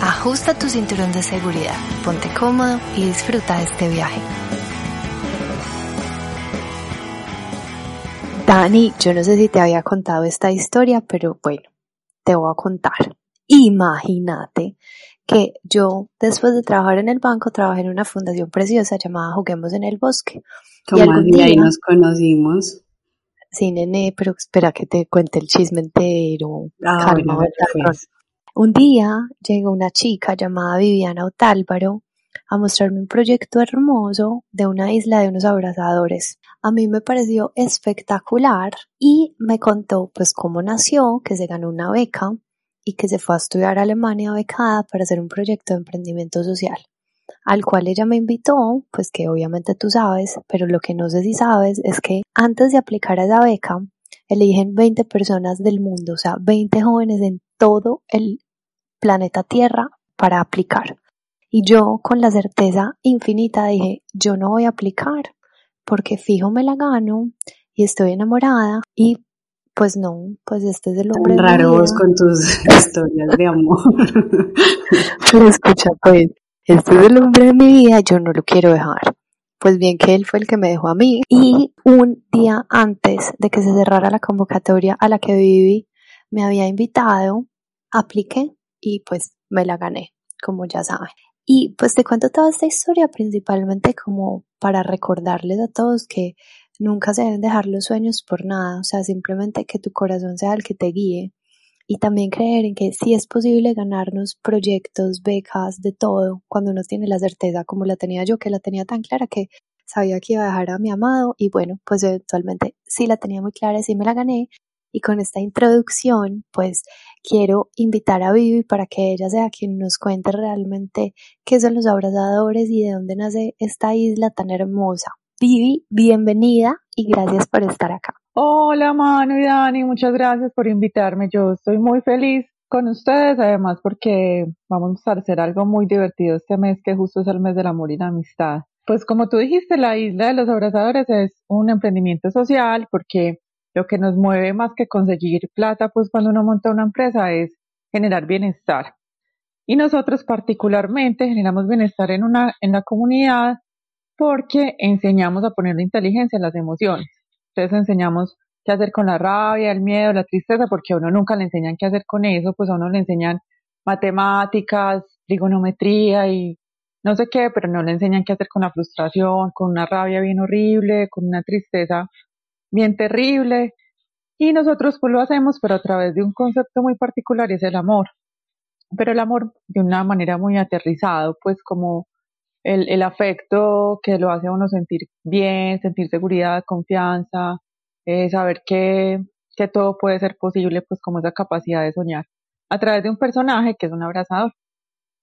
ajusta tu cinturón de seguridad, ponte cómodo y disfruta de este viaje. Dani, yo no sé si te había contado esta historia, pero bueno, te voy a contar. Imagínate que yo, después de trabajar en el banco, trabajé en una fundación preciosa llamada Juguemos en el Bosque. y ahí nos conocimos. Sí, nene, pero espera que te cuente el chisme entero. Ah, un día llegó una chica llamada Viviana Otálvaro a mostrarme un proyecto hermoso de una isla de unos abrazadores. A mí me pareció espectacular y me contó pues cómo nació, que se ganó una beca y que se fue a estudiar a Alemania becada para hacer un proyecto de emprendimiento social, al cual ella me invitó, pues que obviamente tú sabes, pero lo que no sé si sabes es que antes de aplicar a esa beca, eligen 20 personas del mundo, o sea, 20 jóvenes en todo el planeta Tierra para aplicar. Y yo con la certeza infinita dije, yo no voy a aplicar porque fijo me la gano y estoy enamorada y pues no, pues este es el hombre. Raro vos con tus historias de amor. Pero escucha pues, este es el hombre de mi vida, yo no lo quiero dejar. Pues bien que él fue el que me dejó a mí y un día antes de que se cerrara la convocatoria a la que viví, me había invitado, apliqué y pues me la gané, como ya saben. Y pues te cuento toda esta historia principalmente como para recordarles a todos que nunca se deben dejar los sueños por nada, o sea, simplemente que tu corazón sea el que te guíe y también creer en que sí es posible ganarnos proyectos, becas, de todo, cuando uno tiene la certeza como la tenía yo, que la tenía tan clara que sabía que iba a dejar a mi amado y bueno, pues eventualmente sí la tenía muy clara sí me la gané y con esta introducción, pues quiero invitar a Vivi para que ella sea quien nos cuente realmente qué son los abrazadores y de dónde nace esta isla tan hermosa. Vivi, bienvenida y gracias por estar acá. Hola Manu y Dani, muchas gracias por invitarme. Yo estoy muy feliz con ustedes, además porque vamos a hacer algo muy divertido este mes que justo es el mes del amor y la amistad. Pues como tú dijiste, la isla de los abrazadores es un emprendimiento social porque lo que nos mueve más que conseguir plata, pues cuando uno monta una empresa es generar bienestar. Y nosotros particularmente generamos bienestar en, una, en la comunidad porque enseñamos a poner la inteligencia en las emociones. Entonces enseñamos qué hacer con la rabia, el miedo, la tristeza, porque a uno nunca le enseñan qué hacer con eso, pues a uno le enseñan matemáticas, trigonometría y no sé qué, pero no le enseñan qué hacer con la frustración, con una rabia bien horrible, con una tristeza bien terrible. Y nosotros pues lo hacemos, pero a través de un concepto muy particular y es el amor. Pero el amor de una manera muy aterrizado, pues como el, el afecto que lo hace a uno sentir bien, sentir seguridad, confianza, eh, saber que, que todo puede ser posible, pues como esa capacidad de soñar. A través de un personaje que es un abrazador.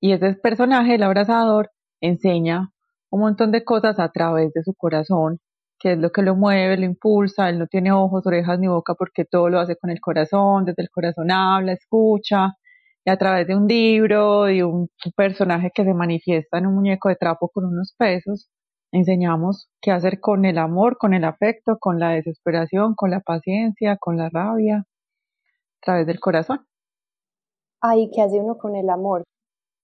Y ese personaje, el abrazador, enseña un montón de cosas a través de su corazón que es lo que lo mueve, lo impulsa, él no tiene ojos, orejas ni boca porque todo lo hace con el corazón, desde el corazón habla, escucha, y a través de un libro, y un personaje que se manifiesta en un muñeco de trapo con unos pesos, enseñamos qué hacer con el amor, con el afecto, con la desesperación, con la paciencia, con la rabia, a través del corazón. Ay, ¿qué hace uno con el amor?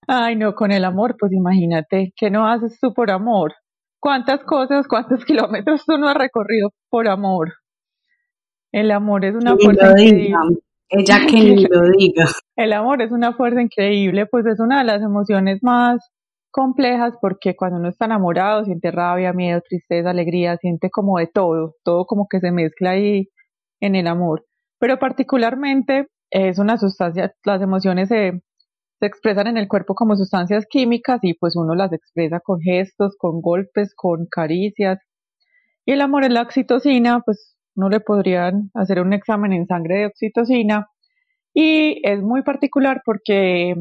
Ay, no, con el amor, pues imagínate, ¿qué no haces tú por amor? Cuántas cosas, cuántos kilómetros tú no has recorrido por amor. El amor es una fuerza increíble. Ella que ni lo diga. El amor es una fuerza increíble, pues es una de las emociones más complejas porque cuando uno está enamorado siente rabia, miedo, tristeza, alegría, siente como de todo, todo como que se mezcla ahí en el amor. Pero particularmente es una sustancia, las emociones se se expresan en el cuerpo como sustancias químicas y pues uno las expresa con gestos, con golpes, con caricias. Y el amor es la oxitocina, pues no le podrían hacer un examen en sangre de oxitocina y es muy particular porque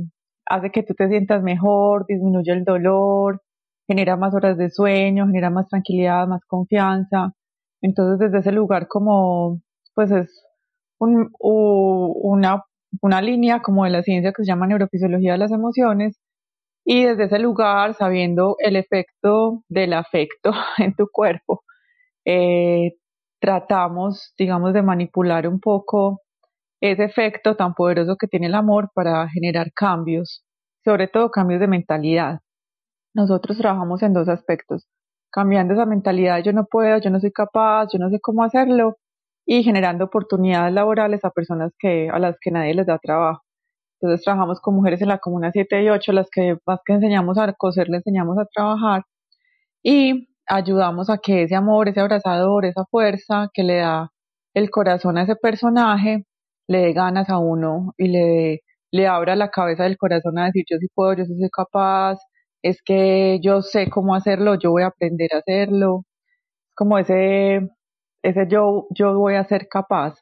hace que tú te sientas mejor, disminuye el dolor, genera más horas de sueño, genera más tranquilidad, más confianza. Entonces, desde ese lugar como, pues es un, una, una línea como de la ciencia que se llama neurofisiología de las emociones, y desde ese lugar, sabiendo el efecto del afecto en tu cuerpo, eh, tratamos, digamos, de manipular un poco ese efecto tan poderoso que tiene el amor para generar cambios, sobre todo cambios de mentalidad. Nosotros trabajamos en dos aspectos, cambiando esa mentalidad, yo no puedo, yo no soy capaz, yo no sé cómo hacerlo, y generando oportunidades laborales a personas que, a las que nadie les da trabajo. Entonces trabajamos con mujeres en la comuna 7 y 8, las que más que enseñamos a coser, le enseñamos a trabajar y ayudamos a que ese amor, ese abrazador, esa fuerza que le da el corazón a ese personaje, le dé ganas a uno y le, le abra la cabeza del corazón a decir yo sí puedo, yo sí soy capaz, es que yo sé cómo hacerlo, yo voy a aprender a hacerlo, como ese, ese yo, yo voy a ser capaz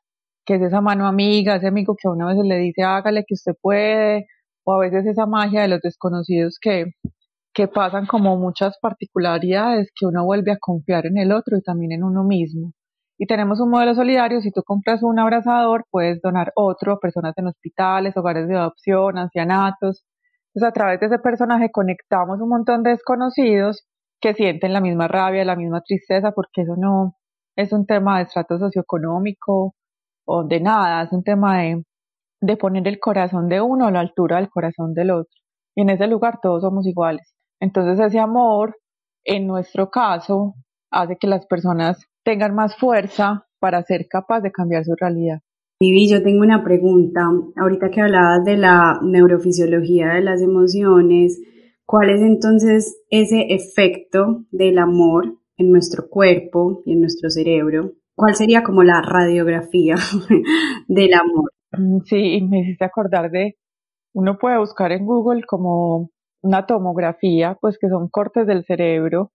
que es esa mano amiga, ese amigo que a una vez le dice hágale que usted puede, o a veces esa magia de los desconocidos que, que pasan como muchas particularidades que uno vuelve a confiar en el otro y también en uno mismo. Y tenemos un modelo solidario, si tú compras un abrazador, puedes donar otro a personas en hospitales, hogares de adopción, ancianatos. Entonces a través de ese personaje conectamos un montón de desconocidos que sienten la misma rabia, la misma tristeza, porque eso no es un tema de estrato socioeconómico, o de nada, es un tema de, de poner el corazón de uno a la altura del corazón del otro. Y en ese lugar todos somos iguales. Entonces ese amor, en nuestro caso, hace que las personas tengan más fuerza para ser capaz de cambiar su realidad. Vivi, yo tengo una pregunta. Ahorita que hablabas de la neurofisiología de las emociones, ¿cuál es entonces ese efecto del amor en nuestro cuerpo y en nuestro cerebro ¿Cuál sería como la radiografía del amor? Mm, sí, me hiciste acordar de, uno puede buscar en Google como una tomografía, pues que son cortes del cerebro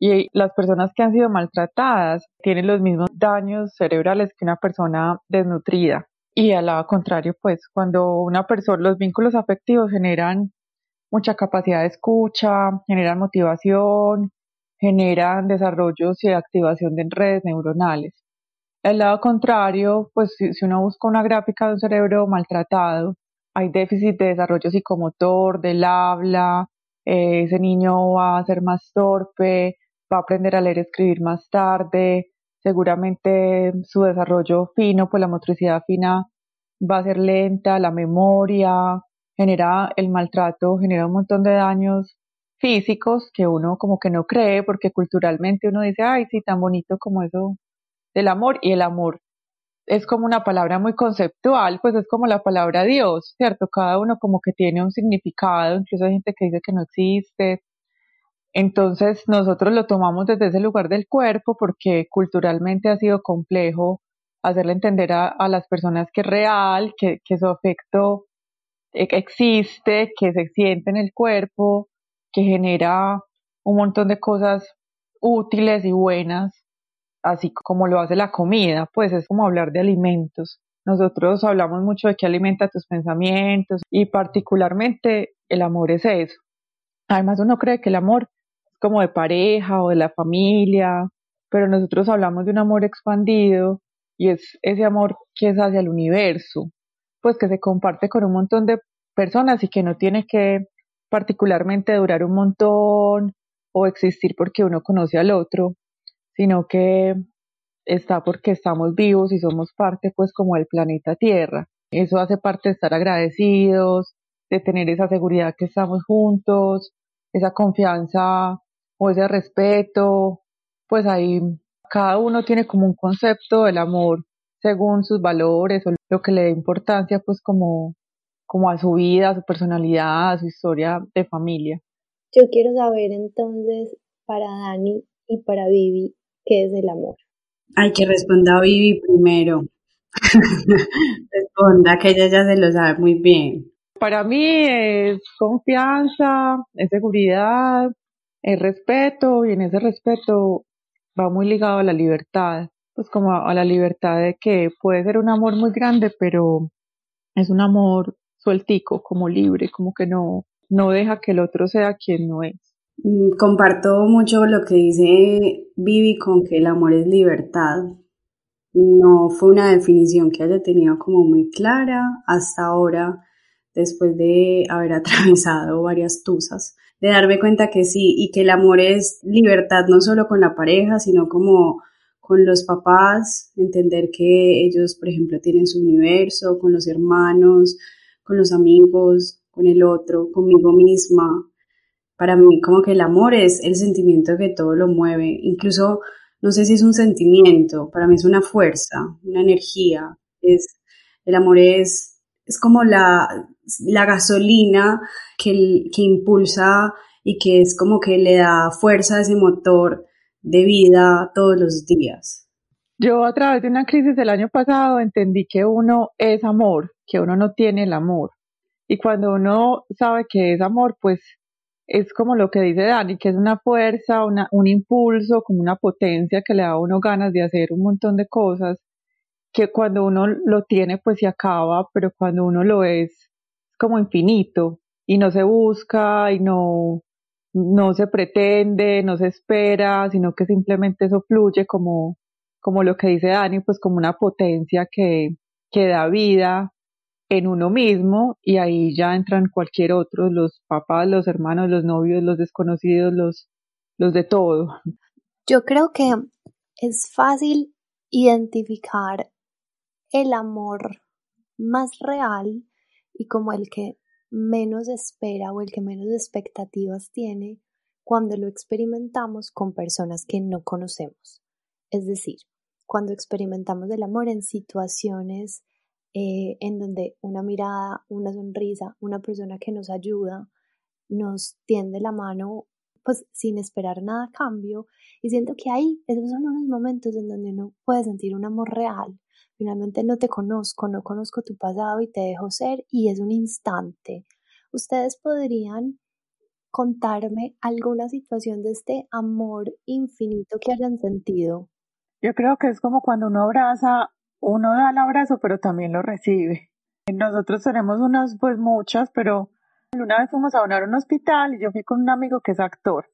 y las personas que han sido maltratadas tienen los mismos daños cerebrales que una persona desnutrida. Y al contrario, pues cuando una persona, los vínculos afectivos generan mucha capacidad de escucha, generan motivación, generan desarrollos y activación de redes neuronales. El lado contrario, pues si, uno busca una gráfica de un cerebro maltratado, hay déficit de desarrollo psicomotor, del habla, eh, ese niño va a ser más torpe, va a aprender a leer y escribir más tarde, seguramente su desarrollo fino, pues la motricidad fina va a ser lenta, la memoria, genera el maltrato, genera un montón de daños físicos que uno como que no cree porque culturalmente uno dice, ay, sí, tan bonito como eso del amor y el amor es como una palabra muy conceptual, pues es como la palabra Dios, ¿cierto? Cada uno como que tiene un significado, incluso hay gente que dice que no existe. Entonces nosotros lo tomamos desde ese lugar del cuerpo porque culturalmente ha sido complejo hacerle entender a, las personas que es real, que, que su afecto e, existe, que se siente en el cuerpo, que genera un montón de cosas útiles y buenas así como lo hace la comida, pues es como hablar de alimentos. Nosotros hablamos mucho de qué alimenta tus pensamientos y particularmente el amor es eso. Además uno cree que el amor es como de pareja o de la familia, pero nosotros hablamos de un amor expandido y es ese amor que es hacia el universo, pues que se comparte con un montón de personas y que no tiene que particularmente durar un montón o existir porque uno conoce al otro, sino que está porque estamos vivos y somos parte pues como del planeta Tierra. Eso hace parte de estar agradecidos, de tener esa seguridad que estamos juntos, esa confianza o ese respeto, pues ahí cada uno tiene como un concepto del amor según sus valores o lo que le dé importancia pues como, como a su vida, a su personalidad, a su historia de familia. Yo quiero saber entonces para Dani y para Vivi, ¿Qué es el amor? Hay que responder a Vivi primero. Responda, que ella ya se lo sabe muy bien. Para mí es confianza, es seguridad, es respeto, y en ese respeto va muy ligado a la libertad, pues como a la libertad de que puede ser un amor muy grande, pero es un amor sueltico, como libre, como que no, no deja que el otro sea quien no es. Mm, comparto mucho lo que dice Vivi con que el amor es libertad. No fue una definición que haya tenido como muy clara hasta ahora, después de haber atravesado varias tusas, de darme cuenta que sí, y que el amor es libertad no solo con la pareja, sino como con los papás, entender que ellos, por ejemplo, tienen su universo, con los hermanos, con los amigos, con el otro, conmigo misma. Para mí, como que el amor es el sentimiento que todo lo mueve. Incluso, no sé si es un sentimiento, para mí es una fuerza, una energía. Es, el amor es, es como la, la gasolina que, que impulsa y que es como que le da fuerza a ese motor de vida todos los días. Yo a través de una crisis del año pasado entendí que uno es amor, que uno no tiene el amor. Y cuando uno sabe que es amor, pues es como lo que dice Dani, que es una fuerza, una, un impulso, como una potencia que le da a uno ganas de hacer un montón de cosas, que cuando uno lo tiene pues se acaba, pero cuando uno lo es, es como infinito y no se busca y no, no se pretende, no se espera, sino que simplemente eso fluye como, como lo que dice Dani, pues como una potencia que, que da vida en uno mismo y ahí ya entran cualquier otro, los papás, los hermanos, los novios, los desconocidos, los, los de todo. Yo creo que es fácil identificar el amor más real y como el que menos espera o el que menos expectativas tiene cuando lo experimentamos con personas que no conocemos. Es decir, cuando experimentamos el amor en situaciones eh, en donde una mirada, una sonrisa, una persona que nos ayuda, nos tiende la mano pues sin esperar nada cambio y siento que ahí esos son unos momentos en donde uno puede sentir un amor real Finalmente no te conozco, no conozco tu pasado y te dejo ser y es un instante. ¿Ustedes podrían contarme alguna situación de este amor infinito que hayan sentido? Yo creo que es como cuando uno abraza, uno da el abrazo, pero también lo recibe. Nosotros tenemos unas, pues muchas, pero una vez fuimos a donar un hospital y yo fui con un amigo que es actor.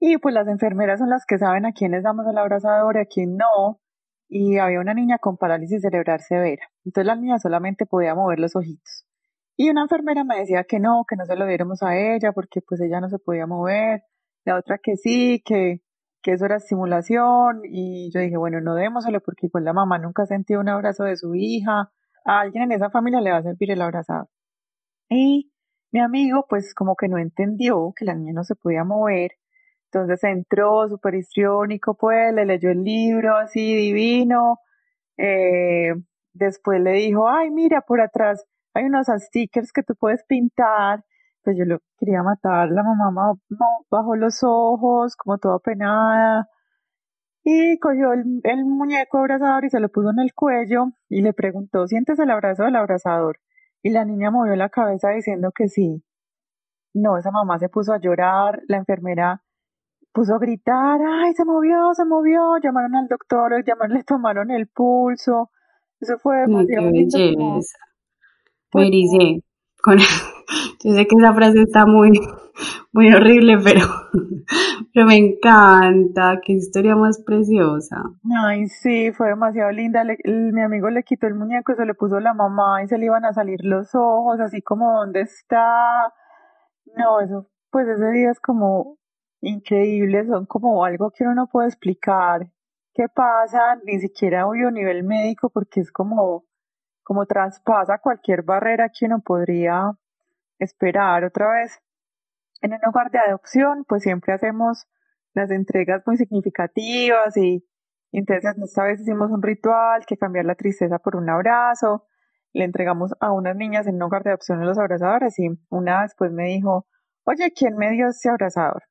Y pues las enfermeras son las que saben a quién les damos el abrazador y a quién no y había una niña con parálisis cerebral severa. Entonces la niña solamente podía mover los ojitos. Y una enfermera me decía que no, que no se lo diéramos a ella porque pues ella no se podía mover. La otra que sí, que, que eso era estimulación. Y yo dije, bueno, no démoselo porque pues la mamá nunca sentía un abrazo de su hija. A alguien en esa familia le va a servir el abrazado. Y mi amigo pues como que no entendió que la niña no se podía mover entonces entró súper histriónico, pues, le leyó el libro así divino. Eh, después le dijo, ay, mira, por atrás hay unos stickers que tú puedes pintar. Pues yo lo quería matar, la mamá bajó los ojos, como toda penada. Y cogió el, el muñeco abrazador y se lo puso en el cuello y le preguntó, ¿sientes el abrazo del abrazador? Y la niña movió la cabeza diciendo que sí. No, esa mamá se puso a llorar, la enfermera puso a gritar, ay, se movió, se movió, llamaron al doctor, llamaron, le tomaron el pulso, eso fue demasiado. Pues, Con... Yo sé que esa frase está muy, muy horrible, pero, pero me encanta, qué historia más preciosa. Ay, sí, fue demasiado linda. mi amigo le quitó el muñeco, se le puso la mamá y se le iban a salir los ojos, así como, ¿dónde está? No, eso, pues ese día es como increíbles, son como algo que uno no puede explicar qué pasa, ni siquiera a nivel médico, porque es como, como traspasa cualquier barrera que uno podría esperar otra vez. En el hogar de adopción, pues siempre hacemos las entregas muy significativas y, entonces esta vez hicimos un ritual que cambiar la tristeza por un abrazo. Le entregamos a unas niñas en un hogar de adopción los abrazadores y una después me dijo, oye, ¿quién me dio ese abrazador?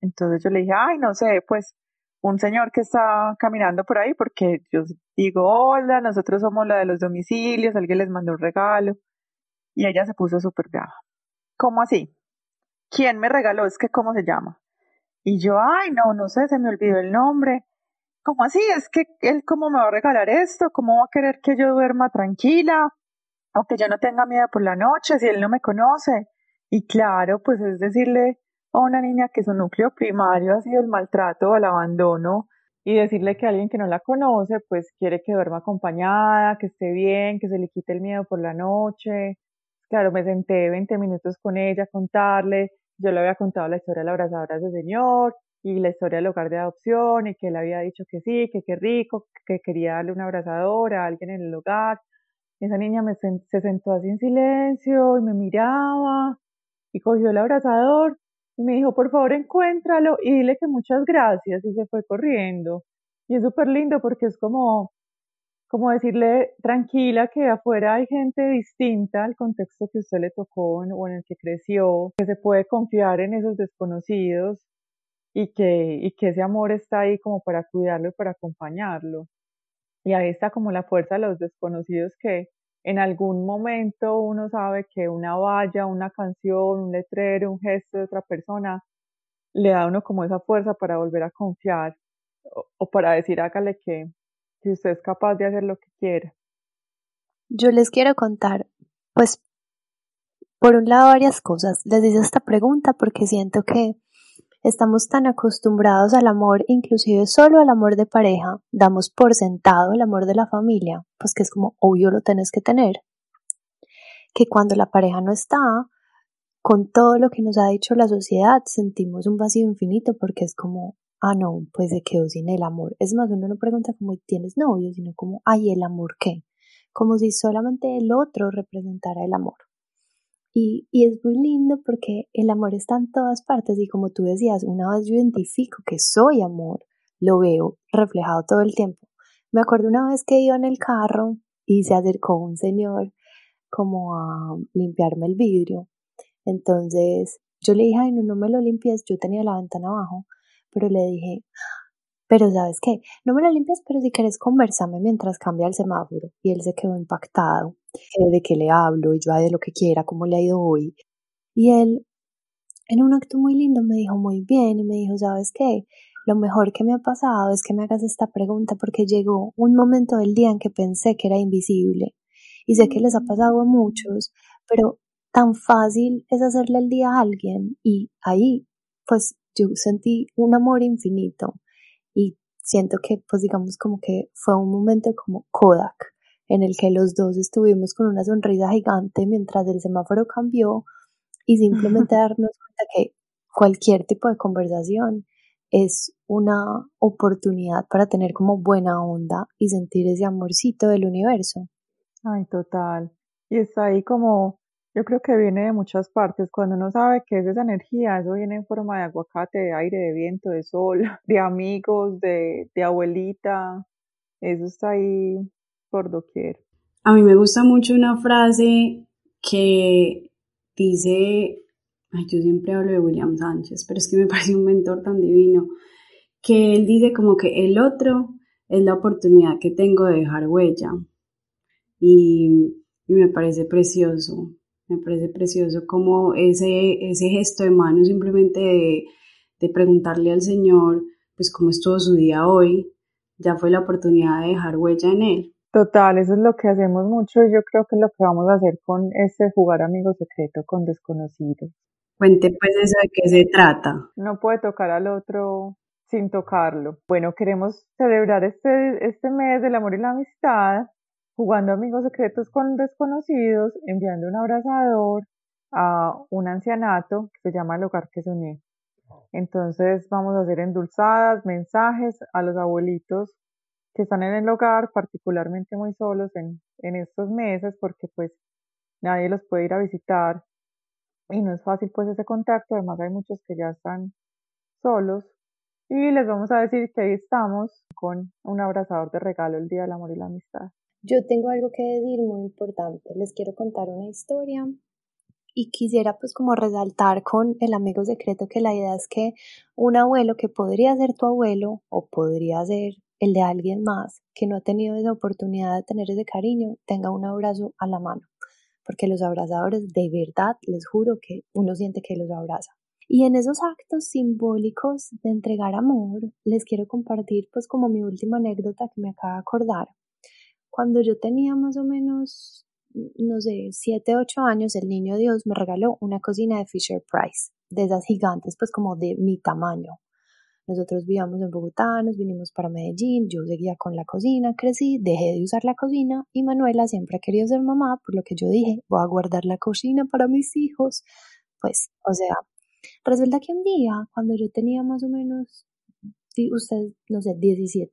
Entonces yo le dije, ay, no sé, pues un señor que está caminando por ahí, porque yo digo, hola, nosotros somos la de los domicilios, alguien les mandó un regalo. Y ella se puso súper brava. ¿Cómo así? ¿Quién me regaló? Es que, ¿cómo se llama? Y yo, ay, no, no sé, se me olvidó el nombre. ¿Cómo así? Es que él, ¿cómo me va a regalar esto? ¿Cómo va a querer que yo duerma tranquila? O que yo no tenga miedo por la noche si él no me conoce. Y claro, pues es decirle, a una niña que su núcleo primario ha sido el maltrato o el abandono y decirle que alguien que no la conoce, pues quiere que duerma acompañada, que esté bien, que se le quite el miedo por la noche. Claro, me senté 20 minutos con ella a contarle, yo le había contado la historia de la abrazadora de ese señor y la historia del hogar de adopción y que él había dicho que sí, que qué rico, que quería darle una abrazadora a alguien en el hogar. Esa niña se sentó así en silencio y me miraba y cogió el abrazador y me dijo, por favor, encuéntralo y dile que muchas gracias y se fue corriendo. Y es súper lindo porque es como, como decirle tranquila que afuera hay gente distinta al contexto que usted le tocó o en el que creció, que se puede confiar en esos desconocidos y que, y que ese amor está ahí como para cuidarlo y para acompañarlo. Y ahí está como la fuerza de los desconocidos que en algún momento uno sabe que una valla, una canción, un letrero, un gesto de otra persona le da a uno como esa fuerza para volver a confiar o, para decir hágale que, que usted es capaz de hacer lo que quiera. Yo les quiero contar, pues, por un lado varias cosas. Les hice esta pregunta porque siento que Estamos tan acostumbrados al amor, inclusive solo al amor de pareja, damos por sentado el amor de la familia, pues que es como obvio lo tenés que tener, que cuando la pareja no está, con todo lo que nos ha dicho la sociedad, sentimos un vacío infinito porque es como, ah, no, pues se quedó sin el amor. Es más, uno no pregunta como, ¿tienes novio? Sino como, ay, ¿el amor qué? Como si solamente el otro representara el amor. Y, es muy lindo porque el amor está en todas partes y como tú decías, una vez yo identifico que soy amor, lo veo reflejado todo el tiempo. Me acuerdo una vez que iba en el carro y se acercó un señor como a limpiarme el vidrio. Entonces yo le dije, ay, no, no me lo limpies, yo tenía la ventana abajo, pero le dije, pero sabes qué, no me lo limpias, pero si quieres conversame mientras cambia el semáforo. Y él se quedó impactado de qué le hablo y yo de lo que quiera, cómo le ha ido hoy. Y él, en un acto muy lindo, me dijo muy bien y me dijo, ¿sabes qué? Lo mejor que me ha pasado es que me hagas esta pregunta porque llegó un momento del día en que pensé que era invisible. Y sé que les ha pasado a muchos, pero tan fácil es hacerle el día a alguien y ahí pues yo sentí un amor infinito y siento que pues digamos como que fue un momento como Kodak en el que los dos estuvimos con una sonrisa gigante mientras el semáforo cambió y simplemente darnos cuenta que cualquier tipo de conversación es una oportunidad para tener como buena onda y sentir ese amorcito del universo. Ay, total. Y está ahí como, yo creo que viene de muchas partes. Cuando uno sabe que es esa energía, eso viene en forma de aguacate, de aire, de viento, de sol, de amigos, de, abuelita. Eso está ahí por doquier. A mí me gusta mucho una frase que dice, ay, yo siempre hablo de William Sánchez, pero es que me parece un mentor tan divino, que él dice como que el otro es la oportunidad que tengo de dejar huella. Y, me parece precioso, me parece precioso como ese, ese gesto de mano simplemente de, de preguntarle al Señor, pues cómo estuvo su día hoy, ya fue la oportunidad de dejar huella en él. Total, eso es lo que hacemos mucho y yo creo que es lo que vamos a hacer con este jugar amigo secreto con desconocidos. Cuente pues eso de qué se trata. No puede tocar al otro sin tocarlo. Bueno, queremos celebrar este, este mes del amor y la amistad jugando amigos secretos con desconocidos, enviando un abrazador a un ancianato que se llama El Hogar que Soñé. Entonces vamos a hacer endulzadas, mensajes a los abuelitos que están en el hogar, particularmente muy solos en, en estos meses, porque pues nadie los puede ir a visitar y no es fácil pues ese contacto, además hay muchos que ya están solos y les vamos a decir que ahí estamos con un abrazador de regalo el Día del Amor y la Amistad. Yo tengo algo que decir muy importante, les quiero contar una historia y quisiera pues como resaltar con el amigo secreto que la idea es que un abuelo que podría ser tu abuelo o podría ser el de alguien más que no ha tenido esa oportunidad de tener ese cariño tenga un abrazo a la mano, porque los abrazadores de verdad les juro que uno siente que los abraza. Y en esos actos simbólicos de entregar amor, les quiero compartir pues como mi última anécdota que me acaba de acordar. Cuando yo tenía más o menos, no sé, 7, 8 años, el niño Dios me regaló una cocina de Fisher Price. de esas gigantes, pues como de mi tamaño. Nosotros vivíamos en Bogotá, nos vinimos para Medellín, yo seguía con la cocina, crecí, dejé de usar la cocina y Manuela siempre ha querido ser mamá, por lo que yo dije, voy a guardar la cocina para mis hijos. Pues, o sea, resulta que un día, cuando yo tenía más o menos, usted, no sé, 17,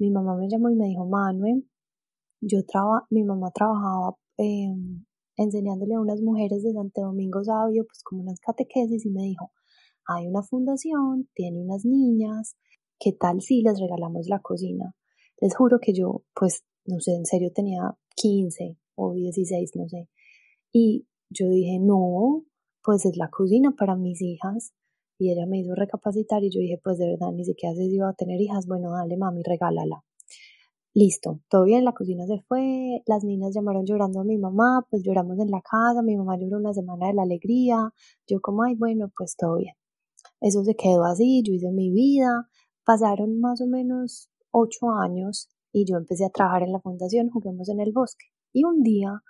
mi mamá me llamó y me dijo, Manuel, yo traba, mi mamá trabajaba em, enseñándole a unas mujeres de Santo Domingo Sabio, pues como unas catequesis y me dijo, hay una fundación, tiene unas niñas, ¿qué tal si les regalamos la cocina? Les juro que yo, pues, no sé, en serio tenía 15 o 16, no sé. Y yo dije, no, pues es la cocina para mis hijas. Y ella me hizo recapacitar y yo dije, pues de verdad, ni siquiera sé si iba a tener hijas. Bueno, dale, mami, regálala. Listo, todo bien, la cocina se fue, las niñas llamaron llorando a mi mamá, pues lloramos en la casa, mi mamá lloró una semana de la alegría, yo como, ay, bueno, pues todo bien. Eso se quedó así, yo hice mi vida, pasaron más o menos ocho años y yo empecé a trabajar en la fundación Juguemos en el Bosque. Y un día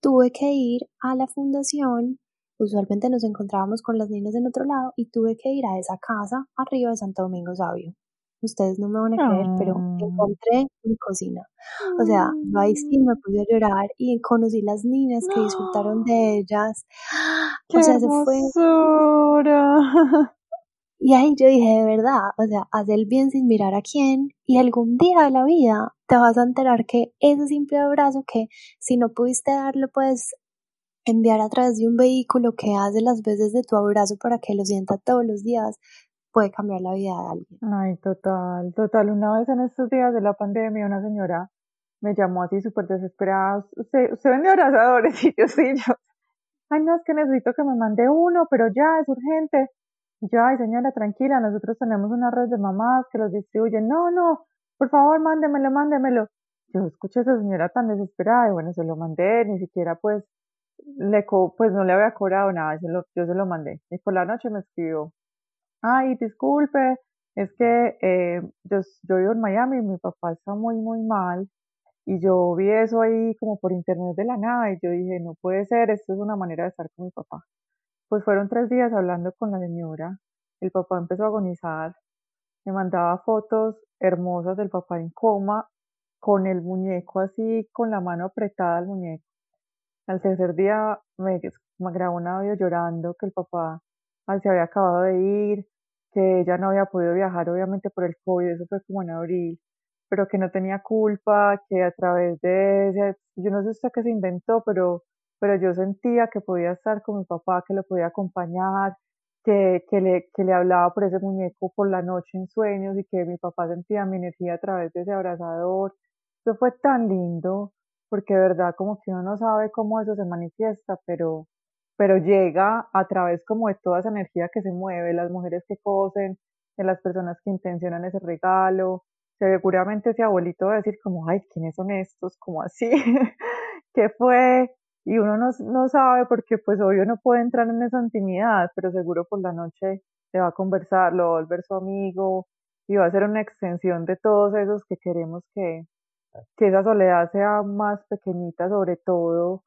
tuve que ir a la fundación, usualmente nos encontrábamos con las niñas en otro lado, y tuve que ir a esa casa arriba de Santo Domingo Sabio. Ustedes no me van a creer, pero ah. encontré mi cocina. O sea, yo ahí sí me pude llorar y conocí las niñas que disfrutaron de ellas. o sea, se fue. Y ahí yo dije, de verdad, o sea, haz el bien sin mirar a quién y algún día de la vida te vas a enterar que ese simple abrazo que si no pudiste darlo puedes enviar a través de un vehículo que hace las veces de tu abrazo para que lo sienta todos los días puede cambiar la vida de alguien. Ay, total, total. Una vez en estos días de la pandemia una señora me llamó así súper desesperada. Usted, usted vende abrazadores y yo sí, yo. Ay, no, es que necesito que me mande uno, pero ya es urgente. Y yo, ay señora, tranquila, nosotros tenemos una red de mamás que los distribuyen. No, no, por favor, mándemelo, mándemelo. Yo escuché a esa señora tan desesperada y bueno, se lo mandé, ni siquiera pues, le pues no le había cobrado nada, yo se lo mandé. Y por la noche me escribió, ay, disculpe, es que eh, yo, yo vivo en Miami y mi papá está muy, muy mal. Y yo vi eso ahí como por internet de la nada y yo dije, no puede ser, esto es una manera de estar con mi papá. Pues fueron tres días hablando con la señora, el papá empezó a agonizar, me mandaba fotos hermosas del papá en coma, con el muñeco así, con la mano apretada al muñeco. Al tercer día me, grabó un audio llorando que el papá se había acabado de ir, que ella no había podido viajar obviamente por el COVID, eso fue como en abril, pero que no tenía culpa, que a través de ella, yo no sé hasta qué se inventó, pero pero yo sentía que podía estar con mi papá, que lo podía acompañar, que, que, le, que le hablaba por ese muñeco por la noche en sueños y que mi papá sentía mi energía a través de ese abrazador. Eso fue tan lindo, porque de verdad como que uno no sabe cómo eso se manifiesta, pero, pero llega a través como de toda esa energía que se mueve, las mujeres que cosen, de las personas que intencionan ese regalo. Seguramente ese abuelito va a decir como, ay, ¿quiénes son estos? Como así? ¿Qué fue? y uno no, no sabe porque pues obvio no puede entrar en esa intimidad, pero seguro por la noche le va a conversar, lo va a volver su amigo y va a ser una extensión de todos esos que queremos que, que esa soledad sea más pequeñita, sobre todo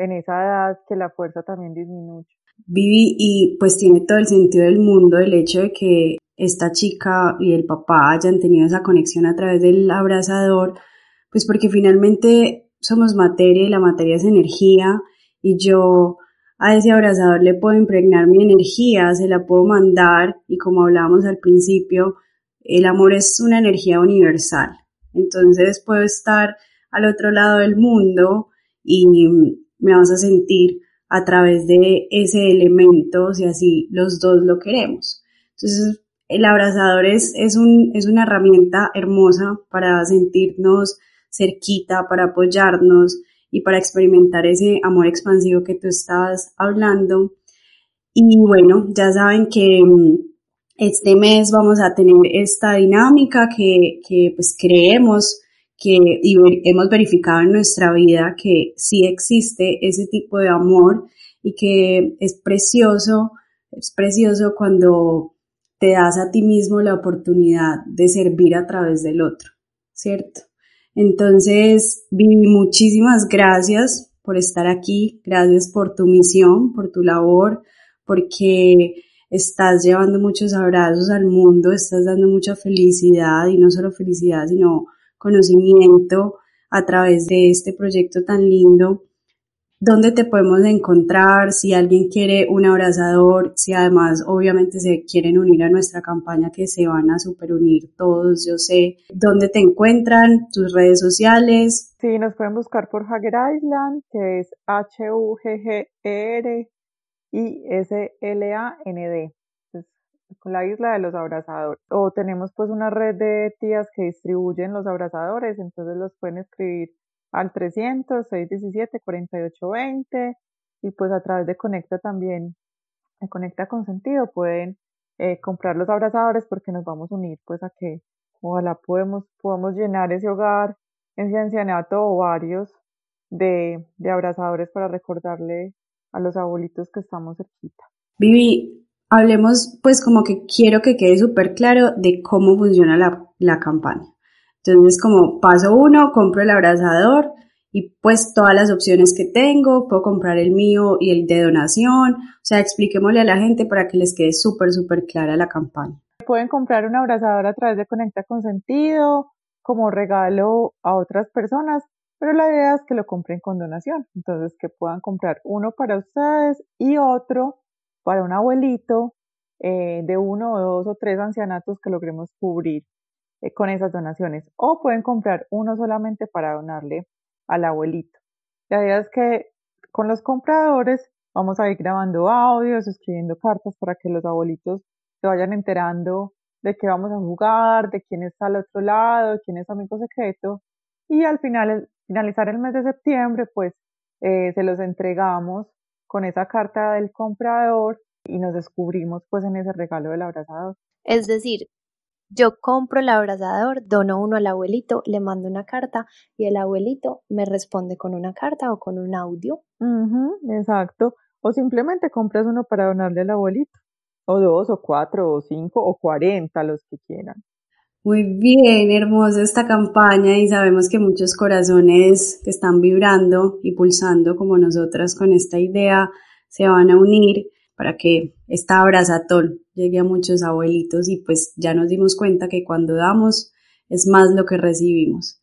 en esa edad que la fuerza también disminuye. Vivi, y pues tiene todo el sentido del mundo el hecho de que esta chica y el papá hayan tenido esa conexión a través del abrazador, pues porque finalmente somos materia y la materia es energía y yo a ese abrazador le puedo impregnar mi energía, se la puedo mandar y como hablábamos al principio, el amor es una energía universal. Entonces puedo estar al otro lado del mundo y me vas a sentir a través de ese elemento si así los dos lo queremos. Entonces el abrazador es, es, un, es una herramienta hermosa para sentirnos cerquita para apoyarnos y para experimentar ese amor expansivo que tú estabas hablando. Y bueno, ya saben que mm, este mes vamos a tener esta dinámica que, que pues creemos que y hemos verificado en nuestra vida que sí existe ese tipo de amor y que es precioso, es precioso cuando te das a ti mismo la oportunidad de servir a través del otro, ¿cierto? Entonces, Vivi, muchísimas gracias por estar aquí, gracias por tu misión, por tu labor, porque estás llevando muchos abrazos al mundo, estás dando mucha felicidad y no solo felicidad, sino conocimiento a través de este proyecto tan lindo dónde te podemos encontrar, si alguien quiere un abrazador, si además obviamente se quieren unir a nuestra campaña que se van a super unir todos, yo sé, dónde te encuentran, tus redes sociales. Sí, nos pueden buscar por Hager Island, que es H-U-G-G-E-R i S-L-A-N-D con la isla de los abrazadores. O tenemos pues una red de tías que distribuyen los abrazadores, entonces los pueden escribir al 300 617 4820 y pues a través de Conecta también, Conecta con Sentido, pueden eh, comprar los abrazadores porque nos vamos a unir pues a que ojalá podemos, podamos llenar ese hogar en Ciencianato o varios de, de abrazadores para recordarle a los abuelitos que estamos cerquita. Vivi, hablemos pues como que quiero que quede súper claro de cómo funciona la, la campaña. Entonces, como paso uno, compro el abrazador y pues todas las opciones que tengo, puedo comprar el mío y el de donación, o sea, expliquémosle a la gente para que les quede súper, súper clara la campaña. Pueden comprar un abrazador a través de Conecta con Sentido como regalo a otras personas, pero la idea es que lo compren con donación, entonces que puedan comprar uno para ustedes y otro para un abuelito eh, de uno o dos o tres ancianatos que logremos cubrir eh, con esas donaciones o pueden comprar uno solamente para donarle al abuelito. La idea es que con los compradores vamos a ir grabando audios, escribiendo cartas para que los abuelitos se vayan enterando de qué vamos a jugar, de quién está al otro lado, quién es amigo secreto y al final, finalizar el mes de septiembre, pues eh, se los entregamos con esa carta del comprador y nos descubrimos pues en ese regalo del abrazador. Es decir, yo compro el abrazador, dono uno al abuelito, le mando una carta y el abuelito me responde con una carta o con un audio. exacto. O simplemente compras uno para donarle al abuelito. O dos, o cuatro, o cinco, o cuarenta, los que quieran. Muy bien, hermosa esta campaña y sabemos que muchos corazones que están vibrando y pulsando como nosotras con esta idea se van a unir para que esta abrazatón llegue a muchos abuelitos y pues ya nos dimos cuenta que cuando damos es más lo que recibimos.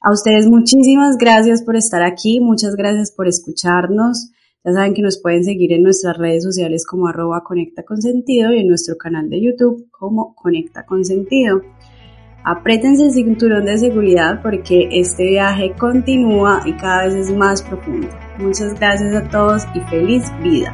A ustedes muchísimas gracias por estar aquí, muchas gracias por escucharnos. Ya saben que nos pueden seguir en nuestras redes sociales como arroba Conecta con y en nuestro canal de YouTube como Conecta con Sentido. El cinturón de seguridad porque este viaje continúa y cada vez es más profundo. Muchas gracias a todos y feliz vida.